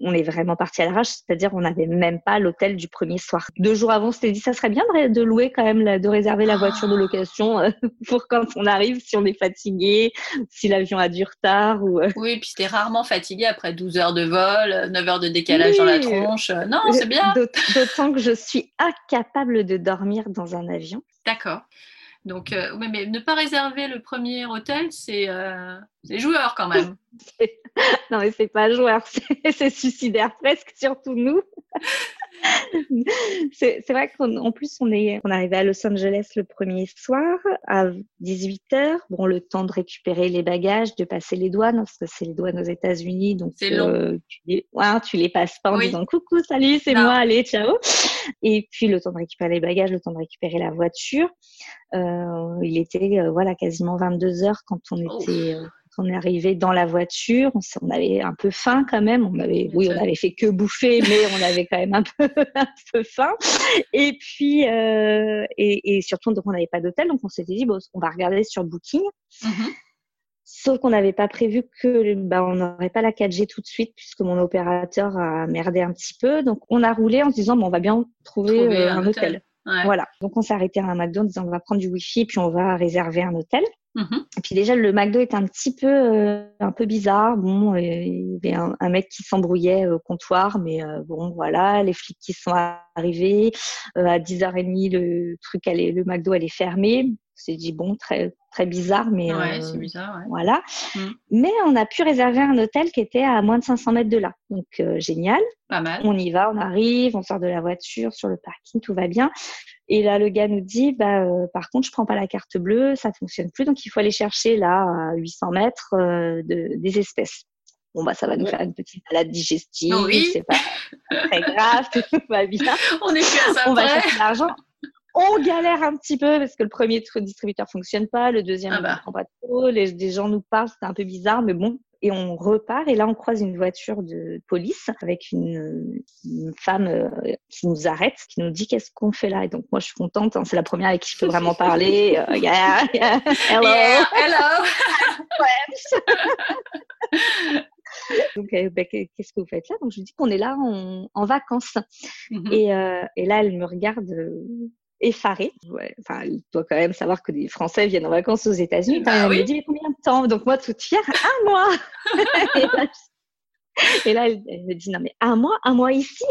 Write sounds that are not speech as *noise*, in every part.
on est vraiment parti à l'arrache, c'est-à-dire on n'avait même pas l'hôtel du premier soir. Deux jours avant, on s'était dit ça serait bien de, louer quand même, de réserver la voiture de location euh, *laughs* pour quand on arrive, si on est fatigué, si l'avion a du retard. Ou... Euh. Oui, puis t'es rarement fatigué après 12 heures de vol, 9 heures de décalage dans la tronche. Non, c'est bien. D'autant que je suis incapable de dormir dans un avion. D'accord. Donc, euh, mais ne pas réserver le premier hôtel, c'est euh, joueur quand même. *laughs* non, mais c'est pas joueur, *laughs* c'est suicidaire presque, surtout nous. *laughs* *laughs* c'est vrai qu'en plus, on est, on arrivé à Los Angeles le premier soir à 18h. Bon, le temps de récupérer les bagages, de passer les douanes, parce que c'est les douanes aux États-Unis. Donc, euh, tu, les, tu les passes pas en disant coucou, salut, c'est moi, allez, ciao. Et puis, le temps de récupérer les bagages, le temps de récupérer la voiture. Euh, il était, euh, voilà, quasiment 22 heures quand on était, on est arrivé dans la voiture, on, avait un peu faim quand même. On avait, oui, on avait fait que bouffer, *laughs* mais on avait quand même un peu, *laughs* un peu faim. Et puis, euh, et, surtout, donc on n'avait pas d'hôtel, donc on s'était dit, bon, on va regarder sur Booking. Mm-hmm. Sauf qu'on n'avait pas prévu que bah, on n'aurait pas la 4G tout de suite puisque mon opérateur a merdé un petit peu. Donc on a roulé en se disant bon, on va bien trouver, euh, un, hôtel. Voilà. Donc on s'est arrêté à un McDo en disant on va prendre du Wi-Fi puis on va réserver un hôtel. Mhm. Et puis déjà le McDo était un petit peu euh, un peu bizarre. Bon, euh, il y avait un, mec qui s'embrouillait au comptoir, mais euh, bon voilà, les flics qui sont arrivés à 10h30, le truc le McDo allait fermer. C'est dit bon, très très bizarre, mais ouais, c'est bizarre, ouais. voilà. Mm. Mais on a pu réserver un hôtel qui était à moins de 500 mètres de là, donc génial. Pas mal. On y va, on arrive, on sort de la voiture sur le parking, tout va bien. Et là, le gars nous dit, bah, euh, par contre, je prends pas la carte bleue, ça fonctionne plus, donc il faut aller chercher là à 800 mètres euh, de, des espèces. Bon bah ça va nous faire une petite malade digestive, oui. c'est pas *laughs* très grave, tout va bien. On est plus à On va chercher l'argent. On galère un petit peu parce que le premier distributeur fonctionne pas, le deuxième ah bah. ne prend pas trop, les, des gens nous parlent, c'est un peu bizarre, mais bon, et on repart et là on croise une voiture de police avec une, femme euh, qui nous arrête, qui nous dit qu'est-ce qu'on fait là et donc moi je suis contente, hein, c'est la première avec qui je peux vraiment parler. *laughs* Euh, yeah, yeah, hello, hello. *laughs* donc, euh, bah, qu'est-ce que vous faites là? Donc, je lui dis qu'on est là en, en vacances. Mm-hmm. et, euh, et, là, elle me regarde effarée. Ouais, enfin, elle doit quand même savoir que des Français viennent en vacances aux États-Unis. Bah elle me dit, mais combien de temps? Donc, moi, toute fière, un mois *laughs* Et là, elle, me dit, non, mais un mois, un mois ici?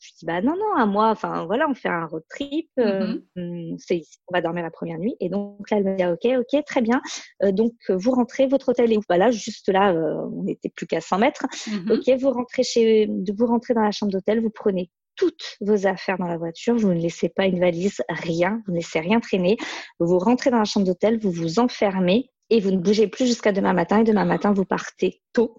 Je dis bah non non un mois enfin voilà on fait un road trip euh, mm-hmm. c'est on va dormir la première nuit et donc là elle me dit ok ok très bien euh, donc vous rentrez votre hôtel est où? Bah là juste là euh, on n'était plus qu'à 100 mètres mm-hmm. ok vous rentrez chez vous rentrez dans la chambre d'hôtel vous prenez toutes vos affaires dans la voiture, vous ne laissez pas une valise, rien, vous ne laissez rien traîner. Vous rentrez dans la chambre d'hôtel, vous vous enfermez et vous ne bougez plus jusqu'à demain matin et demain matin vous partez tôt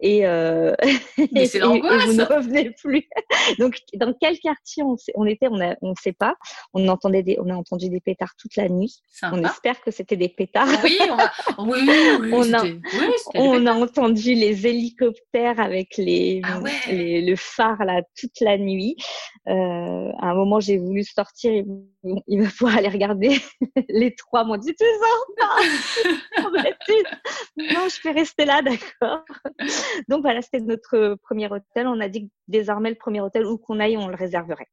et, euh, *laughs* Mais *laughs* et, et, vous ne revenez plus. *laughs* Donc dans quel quartier on, on était, on ne sait pas. On entendait des, on a entendu des pétards toute la nuit. On espère que c'était des pétards. Oui, on, a, oui, oui, on, a, on a entendu les hélicoptères avec les, ah les, le phare là toute la nuit. Euh, à un moment j'ai voulu sortir et il va pouvoir aller regarder. *laughs* les trois m'ont dit tu sors non, je vais rester là, d'accord. Donc voilà, c'était notre premier hôtel. On a dit que désormais, le premier hôtel où qu'on aille, on le réserverait.